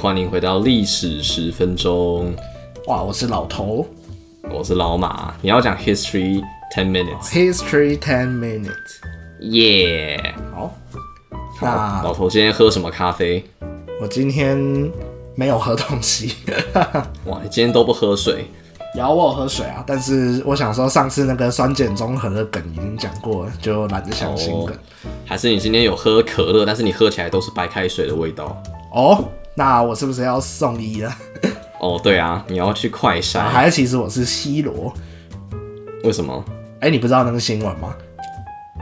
哎，欢迎回到历史十分钟。哇，我是老头，我是老马。你要讲 history ten minutes。History Ten Minutes。耶！好，好，那老头今天喝什么咖啡？我今天没有喝东西，哇，你今天都不喝水。有我有喝水啊，但是我想说上次那个酸碱中和的梗已经讲过了，就懒得想新梗。还是你今天有喝可乐，但是你喝起来都是白开水的味道？哦，那我是不是要送医了？哦，对啊，你要去快筛。还是其实我是 C 罗？为什么？哎、你不知道那个新闻吗？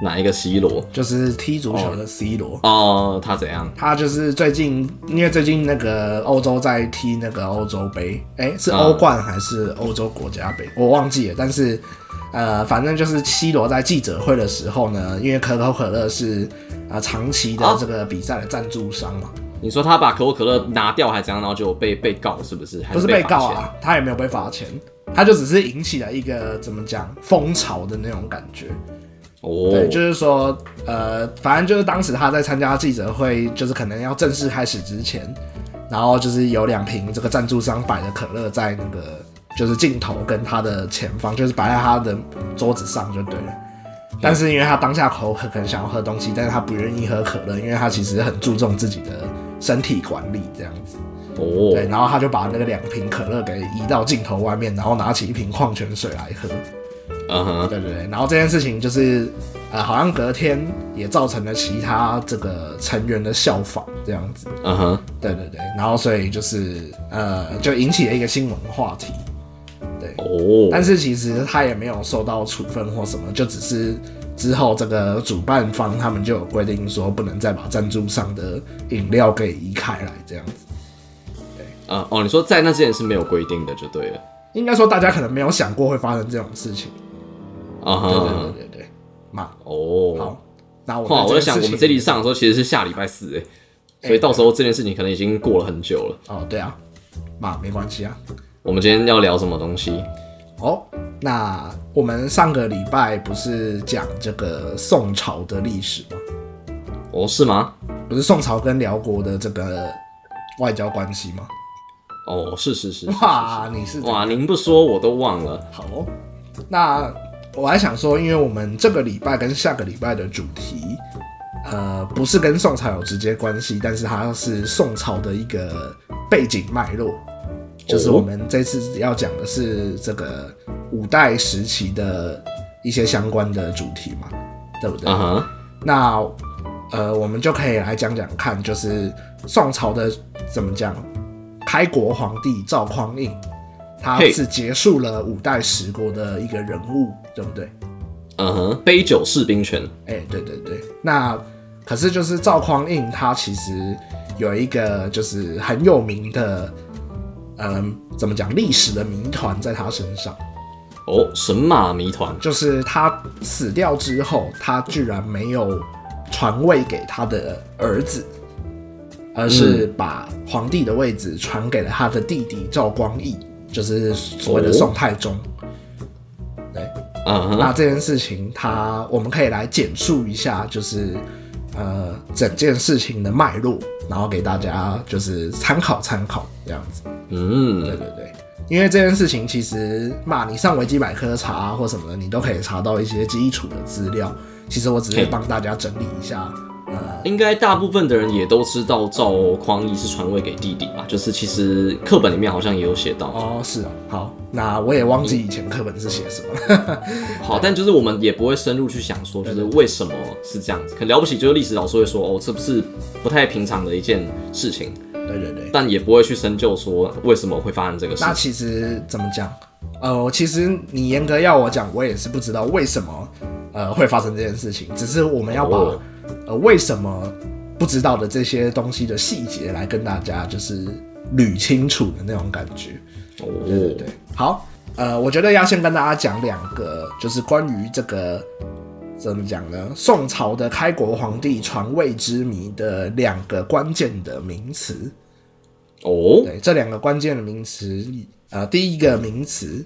哪一个 C 罗？就是踢足球的 C 罗。哦，他怎样？他就是最近，因为最近那个欧洲在踢那个欧洲杯，哎、是嗯欧冠还是欧洲国家杯，我忘记了。但是，呃，反正就是 C 罗在记者会的时候呢，因为可口可乐是啊、呃长期的啊这个比赛的赞助商嘛，你说他把可口可乐拿掉还怎样，然后就被被告是不是？还不是被告啊，他也没有被罚钱，他就只是引起了一个怎么讲风潮的那种感觉。哦，对，就是说，呃，反正就是当时他在参加记者会，就是可能要正式开始之前，然后就是有两瓶这个赞助商摆的可乐在那个就是镜头跟他的前方，就是摆在他的桌子上就对了。但是因为他当下口渴，可能想要喝东西，但是他不愿意喝可乐，因为他其实很注重自己的身体管理这样子。哦，对，然后他就把那个两瓶可乐给移到镜头外面，然后拿起一瓶矿泉水来喝。嗯哼，对对对，然后这件事情就是，呃，好像隔天也造成了其他这个成员的效仿，这样子。嗯哼，对对对，然后所以就是呃，就引起了一个新闻话题。对，哦，但是其实他也没有受到处分或什么，就只是之后这个主办方他们就有规定说，不能再把赞助商的饮料给移开来，这样子。对嗯哦，你说在那之前是没有规定的就对了。应该说大家可能没有想过会发生这种事情。啊对对哈，对对对，嘛，哦，好，那我哇，我在想，我们这里上的时候其实是下礼拜四哎，所以到时候这件事情可能已经过了很久了。哦，对啊，嘛没关系啊。我们今天要聊什么东西？哦，那我们上个礼拜不是讲这个宋朝的历史吗？哦，是吗？不是宋朝跟辽国的这个外交关系吗？哦，是是是，是是哇，你是哇，您不说我都忘了。好哦、那我还想说，因为我们这个礼拜跟下个礼拜的主题，呃，不是跟宋朝有直接关系，但是它是宋朝的一个背景脉络，就是我们这次要讲的是这个五代时期的一些相关的主题嘛，对不对？嗯哼，那呃，我们就可以来讲讲看，就是宋朝的怎么讲，开国皇帝赵匡胤，他是结束了五代十国的一个人物，对不对？嗯哼，杯酒释兵权。哎、对对对。那可是就是赵匡胤他其实有一个就是很有名的，嗯，怎么讲历史的谜团在他身上，哦，神马谜团。就是他死掉之后，他居然没有传位给他的儿子，而是把皇帝的位置传给了他的弟弟赵光义，就是所谓的宋太宗。对，嗯哼，那这件事情他我们可以来简述一下，就是呃整件事情的脉络，然后给大家就是参考参考这样子。嗯，对对对，因为这件事情其实嘛，你上维基百科查啊或什么的，你都可以查到一些基础的资料。其实我只是帮大家整理一下，呃，应该大部分的人也都知道赵匡胤是传位给弟弟吧？就是其实课本里面好像也有写到。哦，是啊，好，那我也忘记以前课本是写什么了。好，但就是我们也不会深入去想说，就是为什么是这样子。可了不起，就是历史老师会说，哦，这不是不太平常的一件事情，对对对，但也不会去深究说为什么会发生这个事那。其实怎么讲？呃，其实你严格要我讲，我也是不知道为什么呃会发生这件事情，只是我们要把、哦呃为什么不知道的这些东西的细节来跟大家就是捋清楚的那种感觉。对对哦，对，好，呃，我觉得要先跟大家讲两个，就是关于这个怎么讲呢？宋朝的开国皇帝传位之谜的两个关键的名词。哦，对，这两个关键的名词，呃，第一个名词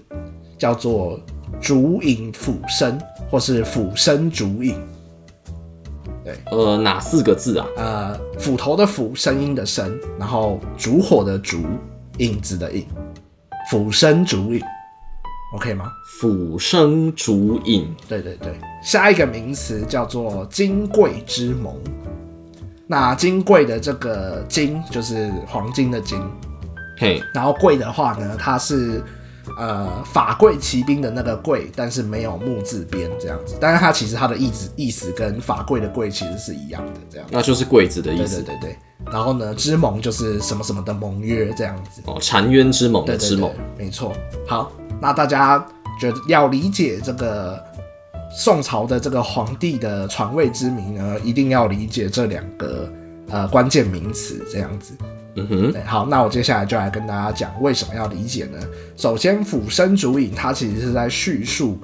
叫做烛影斧身，或是斧身烛影。呃，哪四个字啊？呃，斧头的斧，声音的声，然后烛火的烛，影子的影，斧声烛影，OK 吗？斧声烛影，对对对，下一个名词叫做金贵之盟。那金贵的这个金就是黄金的金，嘿，然后贵的话呢，它是呃法贵骑兵的那个贵，但是没有木字边这样子，但是它其实它的意思意思跟法贵的贵其实是一样的这样。那就是贵子的意思对对对，然后呢，之盟就是什么什么的盟约这样子。哦，澶渊之盟的对对对之盟，，没错。好，那大家觉得要理解这个宋朝的这个皇帝的传位之谜呢，一定要理解这两个呃关键名词，这样子。嗯哼，好，那我接下来就来跟大家讲为什么要理解呢？首先，俯身主影它其实是在叙述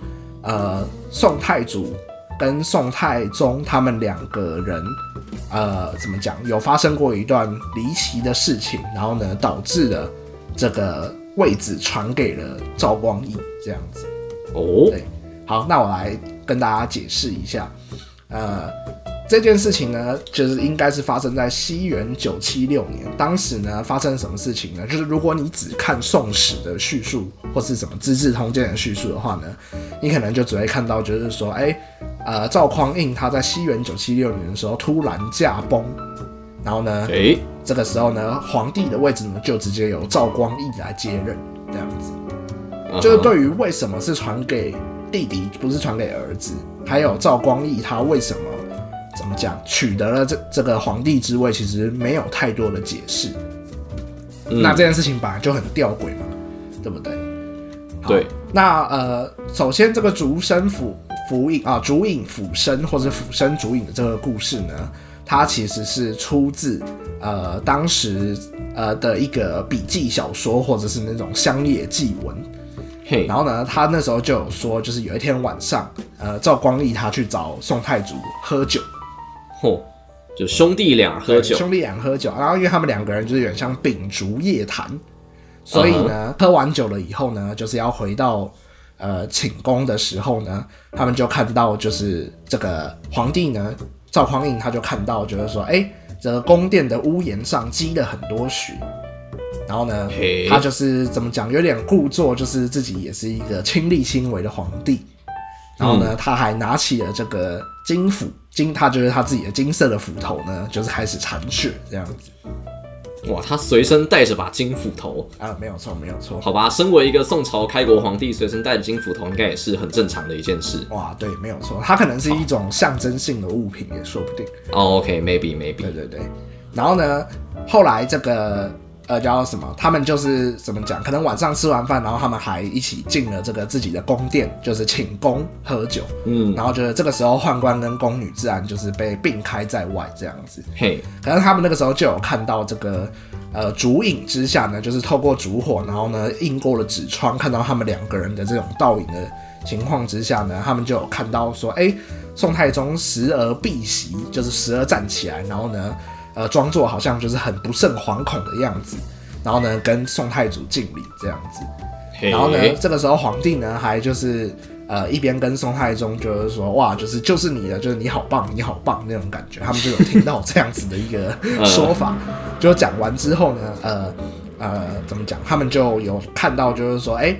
呃宋太祖跟宋太宗他们两个人呃怎么讲有发生过一段离奇的事情，然后呢导致了这个位置传给了赵光义这样子。哦，对，好，那我来跟大家解释一下，呃，这件事情呢，就是应该是发生在西元九七六年。当时呢，发生什么事情呢？就是如果你只看《宋史》的叙述，或是什么《资治通鉴》的叙述的话呢，你可能就只会看到，就是说，哎、呃，赵匡胤他在西元九七六年的时候突然驾崩，然后呢，哎，这个时候呢，皇帝的位置呢，就直接由赵光义来接任，这样子。就是对于为什么是传给弟弟，不是传给儿子，还有赵光义他为什么怎么讲取得了这这个皇帝之位，其实没有太多的解释。嗯那这件事情本来就很吊诡嘛，对不对？好对，那呃，首先这个竹生府府影啊，竹影府生或者府生竹影的这个故事呢，它其实是出自呃当时呃的一个笔记小说或者是那种乡野记文。嘿然，后呢，他那时候就有说，就是有一天晚上，呃，赵光义他去找宋太祖喝酒，嚯，就兄弟俩喝酒，兄弟俩喝酒，然后因为他们两个人就是有点像秉烛夜谈，所以嗯呢，喝完酒了以后呢，就是要回到呃寝宫的时候呢，他们就看到就是这个皇帝呢，赵匡胤他就看到就是说，哎，这个宫殿的屋檐上积了很多雪。然后呢嘿，他就是怎么讲，有点故作就是自己也是一个亲力亲为的皇帝。然后呢，他还拿起了这个金斧，金，他就是他自己的金色的斧头呢，就是开始铲雪这样子哇，他随身带着把金斧头，啊，没有错，没有错。好吧，身为一个宋朝开国皇帝，随身带着金斧头，应该也是很正常的一件事。哇，对，没有错，它可能是一种象征性的物品，也说不定。哦，OK，maybe maybe，对对对。然后呢，后来这个呃叫什么？他们就是怎么讲？可能晚上吃完饭，然后他们还一起进了这个自己的宫殿，就是寝宫喝酒。嗯，然后就是这个时候，宦官跟宫女自然就是被并开在外这样子。嘿，可能他们那个时候就有看到这个呃烛影之下呢，就是透过烛火，然后呢映过了纸窗，看到他们两个人的这种倒影的情况之下呢，他们就有看到说，哎，宋太宗时而避席，就是时而站起来，然后呢，呃，装作好像就是很不胜惶恐的样子，然后呢跟宋太祖敬礼这样子。然后呢，这个时候皇帝呢还就是呃一边跟宋太宗就是说哇，就是就是你的，就是你好棒，你好棒那种感觉，他们就有听到这样子的一个 说法。就讲完之后呢，呃呃怎么讲？他们就有看到就是说，哎，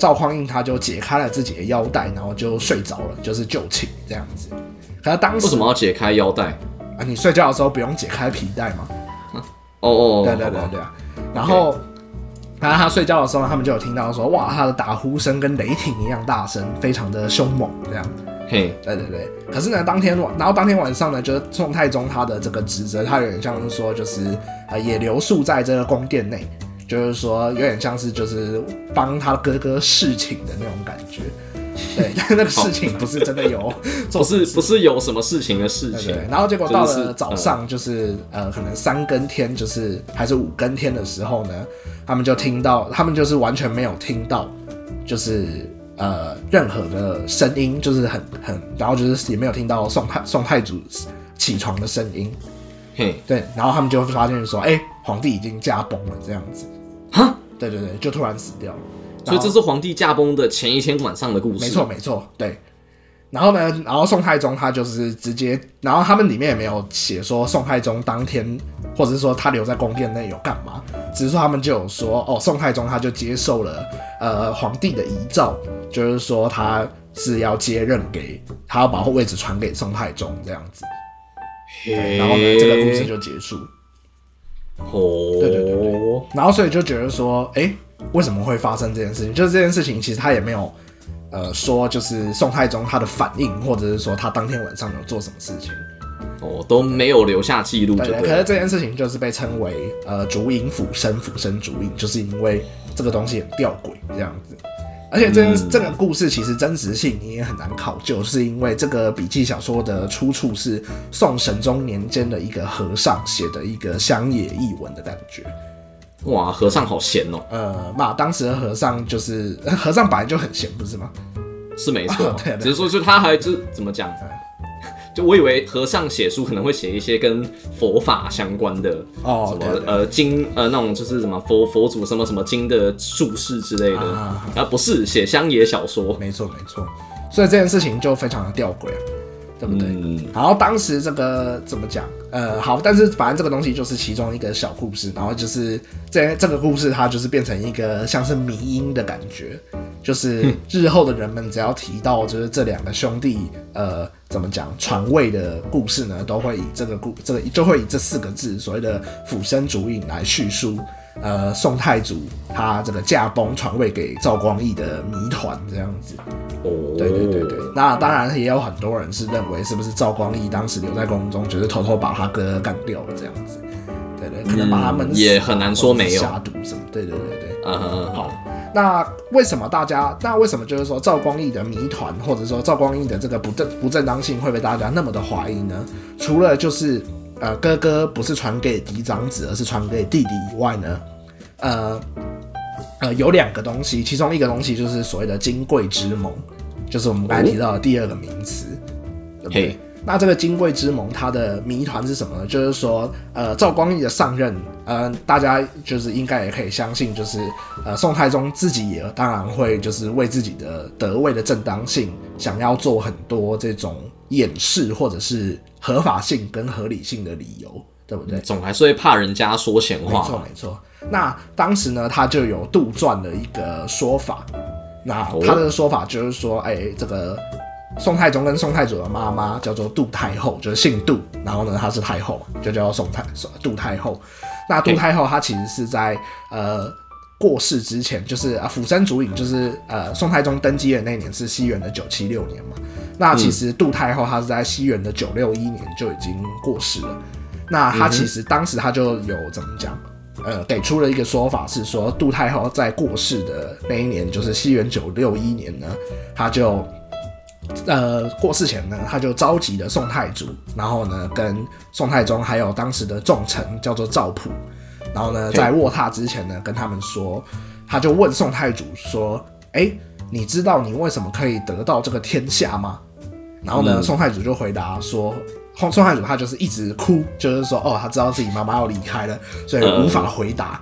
赵匡胤他就解开了自己的腰带，然后就睡着了，就是就寝这样子。可他当时为什么要解开腰带？啊？你睡觉的时候不用解开皮带吗？哦哦，对对对对啊。然后，然后他睡觉的时候，他们就有听到说，哇，他的打呼声跟雷霆一样大声，非常的凶猛，这样。嘿，对对对。可是呢，当天晚，然后当天晚上呢，就是宋太宗他的这个职责，他有点像是说，就是呃，也留宿在这个宫殿内，就是说有点像是就是帮他哥哥侍寝的那种感觉。对，但是那个事情不是真的有 做不是不是有什么事情的事情。对对，，然后结果到了早上，就是呃，可能三更天，就是还是五更天的时候呢，他们就听到，他们就是完全没有听到，就是呃任何的声音，就是很很，然后就是也没有听到宋太宋太祖起床的声音，嘿，对，然后他们就发现说，哎、皇帝已经驾崩了，这样子，哈，对对对，就突然死掉了，所以这是皇帝驾崩的前一天晚上的故事。没错，没错，对。然后呢，然后宋太宗他就是直接，然后他们里面也没有写说宋太宗当天，或者是说他留在宫殿内有干嘛，只是说他们就有说，哦，宋太宗他就接受了呃皇帝的遗诏，就是说他是要接任给他要把位置传给宋太宗这样子，然后呢，这个故事就结束。哦，对对对对，然后所以就觉得说，哎，为什么会发生这件事情？就是这件事情其实他也没有。呃，说就是宋太宗他的反应，或者是说他当天晚上有做什么事情，哦，都没有留下记录。对，可是这件事情就是被称为呃“烛影斧身”，斧身烛影，就是因为这个东西很吊诡这样子。而且这件这个故事其实真实性你也很难考究，是因为这个笔记小说的出处是宋神宗年间的一个和尚写的一个乡野译文的感觉。哇，和尚好闲哦。呃，嘛，当时的和尚就是 和尚本来就很闲，不是吗？是没错，对，只是说就他还就怎么讲？就我以为和尚写书可能会写一些跟佛法相关的哦，什么呃经呃那种就是什么佛佛祖什么什么经的注释之类的，啊不是写乡野小说，没错没错，所以这件事情就非常的吊诡啊。对不对？嗯然后当时这个怎么讲？呃，好，但是反正这个东西就是其中一个小故事，然后就是这这个故事它就是变成一个像是迷因的感觉，就是日后的人们只要提到就是这两个兄弟，呃，怎么讲传位的故事呢，都会以这个故这个就会以这四个字所谓的俯身主影来叙述。呃，宋太祖他这个驾崩传位给赵光义的谜团这样子。哦，对对对对。那当然也有很多人是认为，是不是赵光义当时留在宫中，就是偷偷把他哥干掉了这样子。对对，可能把他们也很难说没有下毒什么。对对对对。嗯嗯好，那为什么大家？那为什么就是说赵光义的谜团，或者说赵光义的这个不正不正当性会被大家那么的怀疑呢？除了就是。呃，哥哥不是传给嫡长子，而是传给弟弟以外呢，呃，呃，有两个东西，其中一个东西就是所谓的金贵之盟，就是我们刚才提到的第二个名词，对不对？那这个金贵之盟，它的谜团是什么呢？就是说，呃，赵光义的上任，呃，大家就是应该也可以相信，就是呃，宋太宗自己也当然会就是为自己的得位的正当性，想要做很多这种掩饰或者是。合法性跟合理性的理由，对不对？总还是会怕人家说闲话。没错，没错。那当时呢，他就有杜撰的一个说法。那他的说法就是说，哎，这个宋太宗跟宋太祖的妈妈叫做杜太后，就是姓杜，然后呢，她是太后，就叫宋太杜太后。那杜太后她其实是在呃过世之前，就是啊，釜山主影，就是呃宋太宗登基的那年是西元的九七六年嘛。那其实杜太后她是在西元的九六一年就已经过世了。那她其实当时她就有怎么讲？呃，给出了一个说法是说，杜太后在过世的那一年，就是西元九六一年呢，她就呃过世前呢，他就召集了宋太祖，然后呢跟宋太宗还有当时的重臣叫做赵普，然后呢在卧榻之前呢跟他们说，他就问宋太祖说：“哎。”你知道你为什么可以得到这个天下吗？然后呢，宋太祖就回答说：“宋宋太祖他就是一直哭，就是说哦，他知道自己妈妈要离开了，所以无法回答。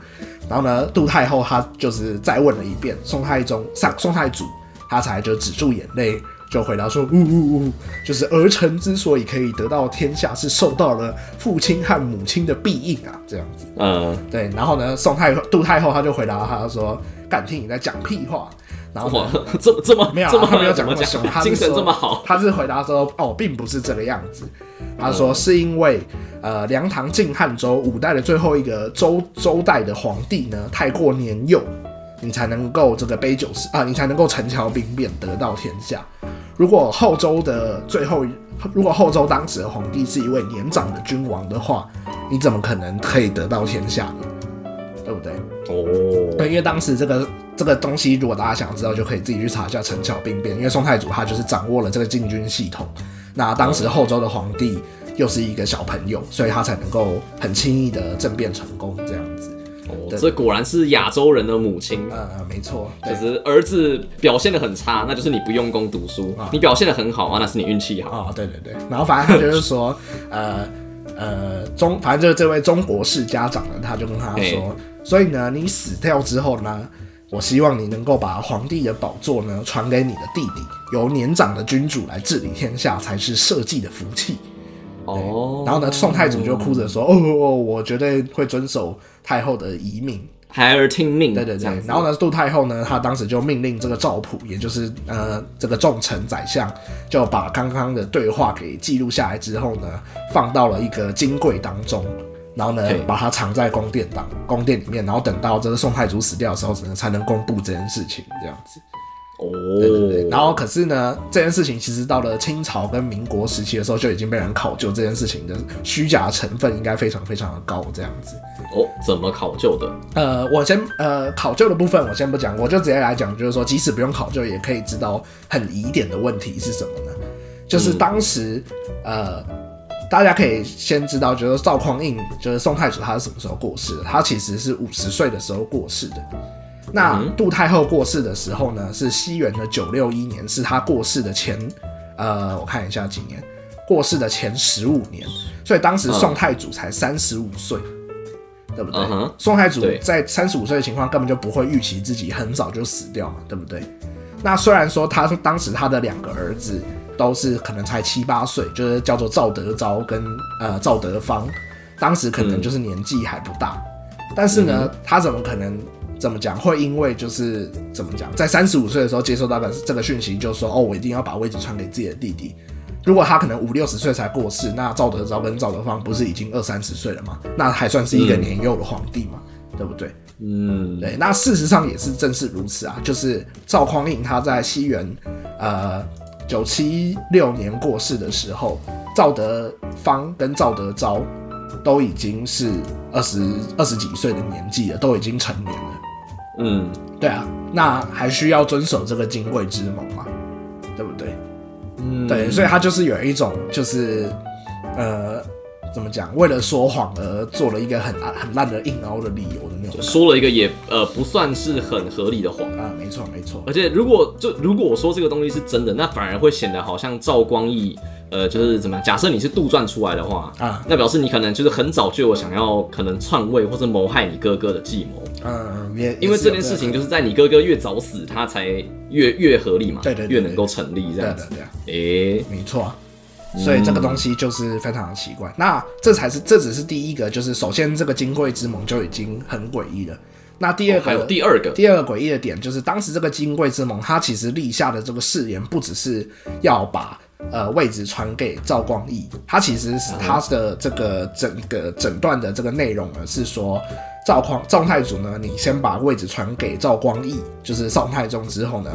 然后呢，杜太后她就是再问了一遍，宋太宗上宋太祖他才就止住眼泪，就回答说：呜呜呜，就是儿臣之所以可以得到天下，是受到了父亲和母亲的庇应啊，这样子。嗯，对。然后呢，宋太杜太后她就回答他说：敢听你在讲屁话。”然后这这么没有，他没有讲那么凶，精神这么好。他是回答说：“哦，并不是这个样子。”他说：“是因为呃，梁唐晋汉周五代的最后一个周周代的皇帝呢，太过年幼，你才能够这个杯酒释啊，你才能够陈桥兵变得到天下。如果后周的最后，如果后周当时的皇帝是一位年长的君王的话，你怎么可能可以得到天下呢？对不对？哦，对，因为当时这个。”这个东西，如果大家想知道，就可以自己去查一下陈桥兵变。因为宋太祖他就是掌握了这个禁军系统，那当时后周的皇帝又是一个小朋友，所以他才能够很轻易的政变成功这样子。哦，这果然是亚洲人的母亲。呃，没错，就是儿子表现的很差，那就是你不用功读书；你表现的很好啊，那是你运气好。啊，对对对。然后反正他就是说，呃呃，中反正就是这位中国式家长呢，他就跟他说，所以呢，你死掉之后呢？我希望你能够把皇帝的宝座呢传给你的弟弟，由年长的君主来治理天下，才是社稷的福气。哦，然后呢，宋太祖就哭着说：“哦哦，我绝对会遵守太后的遗命。”孩儿听命。对对对然后呢，杜太后呢，她当时就命令这个赵普，也就是呃这个重臣宰相，就把刚刚的对话给记录下来之后呢，放到了一个金柜当中。然后呢，把它藏在宫殿当宫殿里面，然后等到这个宋太祖死掉的时候，只能才能公布这件事情，这样子。哦，对对对。然后可是呢，这件事情其实到了清朝跟民国时期的时候，就已经被人考究这件事情的虚假成分应该非常非常的高，这样子。哦，怎么考究的？呃，我先呃考究的部分我先不讲，我就直接来讲，就是说，即使不用考究，也可以知道很疑点的问题是什么呢？就是当时、呃，大家可以先知道，就是赵匡胤，就是宋太祖，他是什么时候过世的？他其实是五十岁的时候过世的。那杜太后过世的时候呢，是西元的九六一年，是他过世的前呃，我看一下几年，过世的前十五年，所以当时宋太祖才三十五岁。对不对宋太祖在三十五岁的情况，根本就不会预期自己很早就死掉嘛，对不对？那虽然说他当时他的两个儿子都是可能才七八岁，就是叫做赵德昭跟呃赵德芳，当时可能就是年纪还不大，但是呢，他怎么可能怎么讲会因为就是怎么讲，在三十五岁的时候接收到的这个讯息，就说哦，我一定要把位置传给自己的弟弟。如果他可能五六十岁才过世，那赵德昭跟赵德芳不是已经二三十岁了吗？那还算是一个年幼的皇帝嘛，对不对？嗯，对，那事实上也是正是如此啊，就是赵匡胤他在西元呃九七六年过世的时候，赵德芳跟赵德昭都已经是二十二十几岁的年纪了，都已经成年了。嗯，对啊，那还需要遵守这个金贵之盟嘛，对不对？嗯，对，所以他就是有一种就是呃怎么讲，为了说谎而做了一个很很烂的硬凹的理由的那种说了一个也呃不算是很合理的谎。啊，没错没错。而且如果就如果我说这个东西是真的，那反而会显得好像赵光义，呃，就是怎么样？假设你是杜撰出来的话，啊那表示你可能就是很早就有想要可能篡位或者谋害你哥哥的计谋。嗯，也因为这件事情就是是在你哥哥越早死，他才越越合理嘛，对对对越能够成立这样的对的，诶、没错啊。所以这个东西就是非常的奇怪。那这才是这只是第一个，就是首先这个金贵之盟就已经很诡异了。那第二个、哦还有第二个，第二个诡异的点就是，当时这个金贵之盟，他其实立下的这个誓言，不只是要把呃位置传给赵光义，他其实是他的这个整个整段的这个内容呢，是说赵匡赵太祖呢，你先把位置传给赵光义，就是宋太宗之后呢，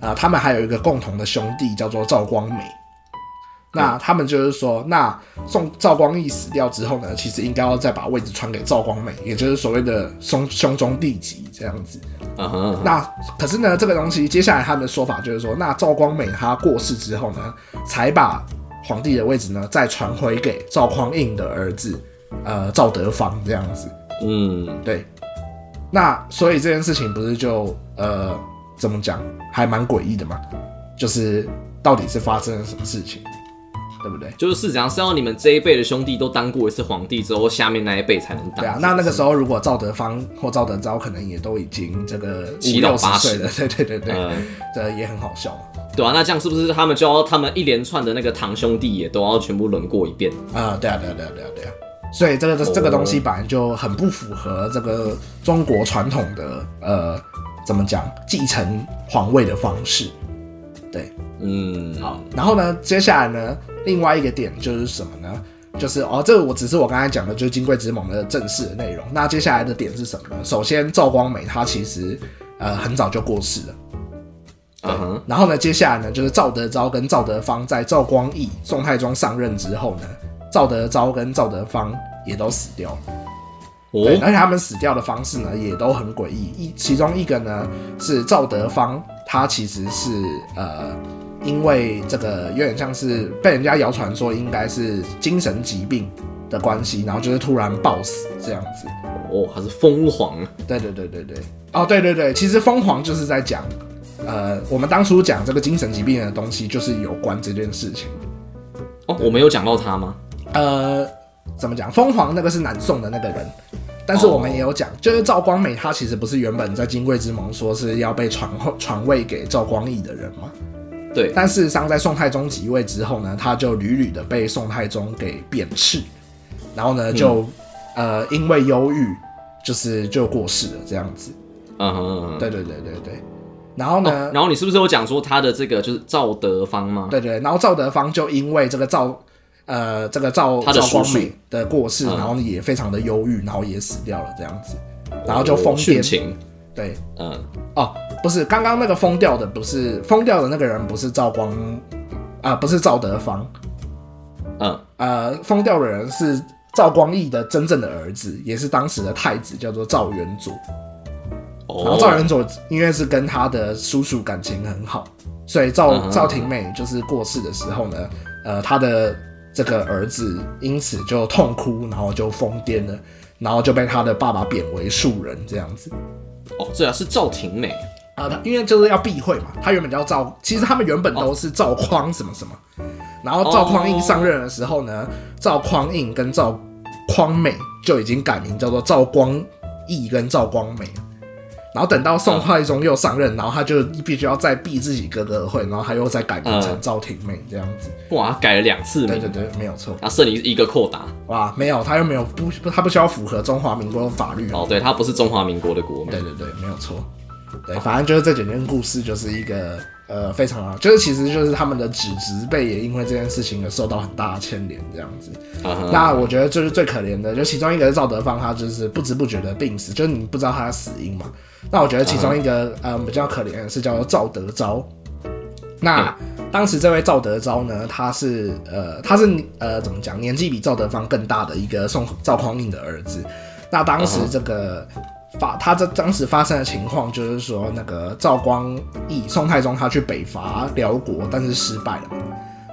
啊、他们还有一个共同的兄弟叫做赵光美。那他们就是说，那宋赵光义死掉之后呢，其实应该要再把位置传给赵光美，也就是所谓的兄兄终弟及这样子。嗯哼，那可是呢，这个东西接下来他们的说法就是说，那赵光美他过世之后呢，才把皇帝的位置呢再传回给赵匡胤的儿子，呃，赵德芳这样子。嗯，对，那所以这件事情不是就呃怎么讲，还蛮诡异的嘛？就是到底是发生了什么事情，对不对？就是是怎样，是要你们这一辈的兄弟都当过一次皇帝之后，下面那一辈才能当。对啊，那那个时候如果赵德芳或赵德昭可能也都已经这个五七到六十八岁了，对对对对，呃，这也很好笑嘛。对啊，那这样是不是他们就要他们一连串的那个堂兄弟也都要全部轮过一遍？啊、对啊，对啊，对啊，对啊，对啊。所以这个这个东西本来就很不符合这个中国传统的呃怎么讲继承皇位的方式。对，嗯，好，然后呢，接下来呢，另外一个点就是什么呢？就是哦，这个我只是我刚才讲的，就是金贵之盟的正式的内容。那接下来的点是什么呢？首先，赵光美他其实呃很早就过世了。嗯哼，然后呢，接下来呢，就是赵德昭跟赵德芳在赵光义、宋太宗上任之后呢，赵德昭跟赵德芳也都死掉了。对，哦，而且他们死掉的方式呢，也都很诡异。一其中一个呢是赵德芳，他其实是呃，因为这个有点像是被人家谣传说应该是精神疾病的关系，然后就是突然暴死这样子。哦，他是疯狂，对对对对对，哦对对对，其实疯狂就是在讲，呃，我们当初讲这个精神疾病的东西，就是有关这件事情。哦，我没有讲到他吗？呃，怎么讲？疯狂那个是南宋的那个人，但是我们也有讲，就是赵光美他其实不是原本在金贵之盟说是要被传后传位给赵光义的人吗？对，但事实上在宋太宗即位之后呢，他就屡屡的被宋太宗给贬斥，然后呢就、呃因为忧郁，就是就过世了这样子。嗯哼嗯哼，对对对对对。然后呢，哦然后你是不是有讲说他的这个就是赵德芳吗？对对，然后赵德芳就因为这个赵呃这个赵赵光美的过世，嗯。然后也非常的忧郁，然后也死掉了这样子，然后就疯癫。对。嗯，哦，不是刚刚那个疯掉的，不是疯掉的那个人，不是赵光啊、不是赵德芳，嗯，呃，疯掉的人是赵光义的真正的儿子，也是当时的太子，叫做赵元佐。然后哦，赵元佐因为是跟他的叔叔感情很好，所以赵赵廷美就是过世的时候呢，呃，他的这个儿子因此就痛哭，然后就疯癫了，然后就被他的爸爸贬为庶人这样子。哦，对啊，是赵廷美，啊，他因为就是要避讳嘛，他原本叫赵，其实他们原本都是赵匡什么什么，然后赵匡胤上任的时候呢，赵匡胤跟赵匡美就已经改名叫做赵光义跟赵光美。了然后等到宋太宗又上任，然后他就必须要再避自己哥哥的讳，然后他又再改名成嗯赵廷美这样子。哇，改了两次名，对对对，没有错。他，剩你一个扩打。哇，没有，他又没有不不，他不需要符合中华民国的法律哦，对，他不是中华民国的国民对。对对，没有错。对，反正就是这整件故事，就是一个呃非常好，就是其实就是他们的子侄辈也因为这件事情而受到很大的牵连，这样子。那我觉得就是最可怜的，就其中一个是赵德芳，他就是不知不觉的病死，就是你不知道他的死因嘛。那我觉得其中一个呃比较可怜的是叫做赵德昭。那当时这位赵德昭呢，他是呃他是呃怎么讲，年纪比赵德芳更大的一个宋赵匡胤的儿子。那当时这个发他这当时发生的情况就是说，那个赵光义宋太宗他去北伐辽国，但是失败了。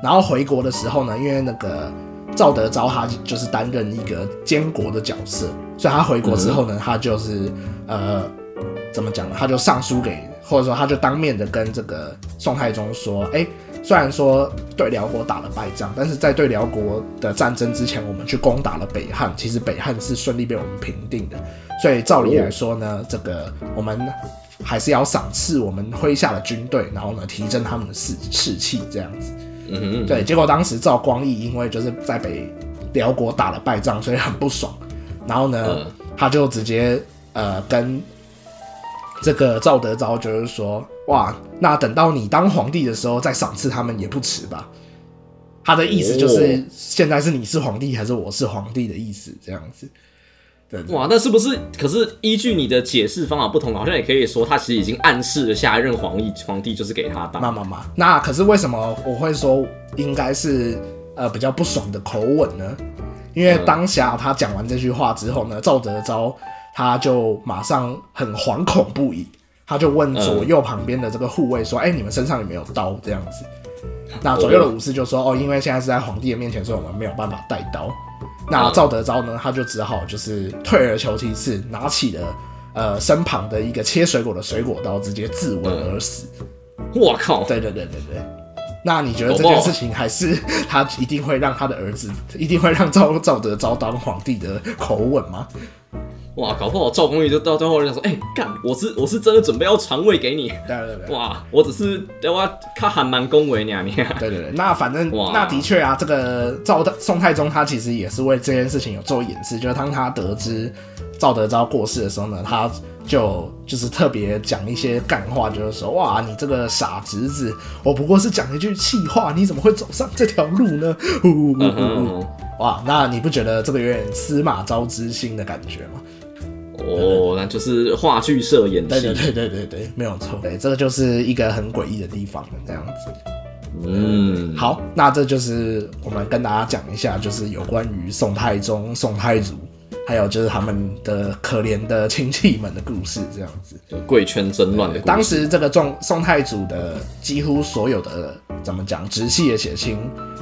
然后回国的时候呢，因为那个赵德昭他就是担任一个监国的角色，所以他回国之后呢，他就是呃怎么讲呢？他就上书给，或者说他就当面的跟这个宋太宗说，哎，虽然说对辽国打了败仗，但是在对辽国的战争之前，我们去攻打了北汉，其实北汉是顺利被我们平定的，所以照理来说呢，这个我们还是要赏赐我们麾下的军队，然后呢提振他们的士士气，这样子。嗯哼，对，结果当时赵光义因为就是在北辽国打了败仗，所以很不爽，然后呢，嗯他就直接呃跟这个赵德昭就是说，哇，那等到你当皇帝的时候再赏赐他们也不迟吧。他的意思就是，哦现在是你是皇帝还是我是皇帝的意思，这样子。哇，那是不是？可是依据你的解释方法不同，好像也可以说他其实已经暗示了下一任皇帝皇帝就是给他当。妈妈妈，那可是为什么我会说应该是呃比较不爽的口吻呢？因为当下他讲完这句话之后呢，赵德昭他就马上很惶恐不已，他就问左右旁边的这个护卫说：“哎、你们身上有没有刀？”这样子。那左右的武士就说：“哦，因为现在是在皇帝的面前，所以我们没有办法带刀。”那嗯赵德昭呢，他就只好就是退而求其次，拿起了呃身旁的一个切水果的水果刀，直接自刎而死。我靠！对对对对对。那你觉得这件事情还是他一定会让他的儿子，一定会让赵赵德昭当皇帝的口吻吗？哇，搞不好赵公义就到最后就想说，哎、干，我是我是真的准备要传位给你。对对对。哇，我只是我他还蛮恭维你啊你。对对对，那反正 哇那的确啊，这个赵宋太宗他其实也是为这件事情有做掩饰，就是当他得知赵德昭过世的时候呢，他就就是特别讲一些干话，就是说哇，你这个傻侄子，我不过是讲一句气话，你怎么会走上这条路呢？呼呼呼嗯哼呼呼嗯哼哇，那你不觉得这个有点司马昭之心的感觉吗？哦，那就是话剧社演戏。对对对对对对，没有错，对，这个就是一个很诡异的地方了，这样子。嗯，好，那这就是我们跟大家讲一下，就是有关于宋太宗、宋太祖，还有就是他们的可怜的亲戚们的故事，这样子。贵圈争乱的故事。当时这个宋宋太祖的几乎所有的怎么讲直系的血亲，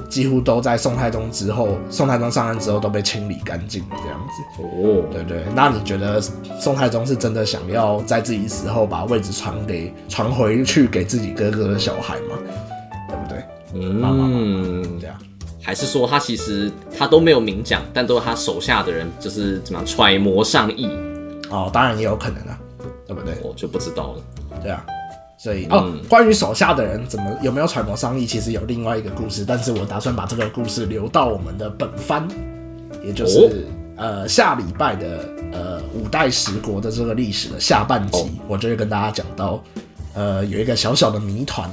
几乎都在宋太宗之后，宋太宗上任之后都被清理干净，这样子。哦，对不对？那你觉得宋太宗是真的想要在自己死后把位置传给传回去给自己哥哥的小孩吗？对不对？嗯，这样。还是说他其实他都没有明讲，但都是他手下的人就是怎么样揣摩上意，哦，当然也有可能啊，对不对？我就不知道了。对啊，所以哦，关于手下的人怎么有没有揣摩商议，其实有另外一个故事，但是我打算把这个故事留到我们的本番，也就是、呃下礼拜的呃五代十国的这个历史的下半集，我就会跟大家讲到，呃有一个小小的谜团，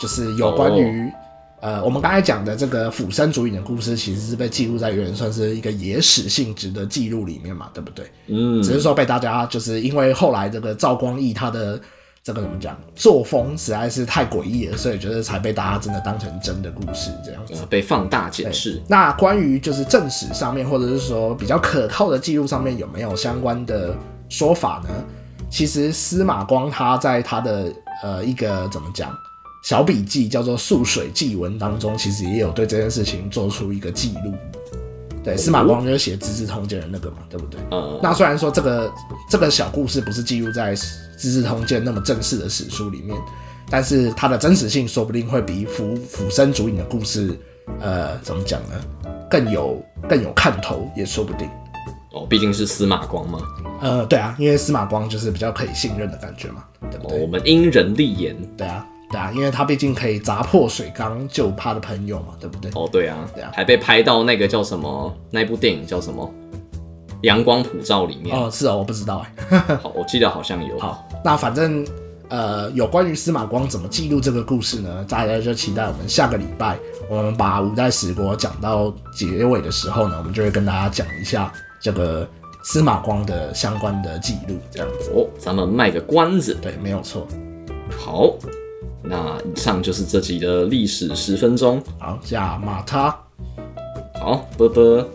就是有关于。呃，我们刚才讲的这个釜山主影的故事，其实是被记录在有点算是一个野史性质的记录里面嘛，对不对？嗯，只是说被大家就是因为后来这个赵光义他的这个怎么讲作风实在是太诡异了，所以觉得才被大家真的当成真的故事这样子。呃被放大解释。那关于就是正史上面，或者是说比较可靠的记录上面有没有相关的说法呢？其实司马光他在他的呃一个怎么讲小笔记叫做《素水记文》当中，其实也有对这件事情做出一个记录。对，司马光就是写《资治通鉴》的那个嘛，对不对？嗯，那虽然说这个这个小故事不是记录在《资治通鉴》那么正式的史书里面，但是它的真实性说不定会比釜釜山主影的故事，呃，怎么讲呢？更有更有看头，也说不定。哦，毕竟是司马光嘛，呃，对啊，因为司马光就是比较可以信任的感觉嘛，对不哦，对？我们因人立言。对啊，对啊，因为他毕竟可以砸破水缸救他的朋友嘛，对不对？哦，对啊，对啊还被拍到那个叫什么？那部电影叫什么？《阳光普照》里面。哦，是哦，我不知道哎。好，我记得好像有。好，那反正呃，有关于司马光怎么记录这个故事呢？大家就期待我们下个礼拜，我们把五代十国讲到结尾的时候呢，我们就会跟大家讲一下这个司马光的相关的记录，这样子。哦，咱们卖个关子。对，没有错。好，那以上就是这集的历史十分钟。好，下马他。好，啵啵。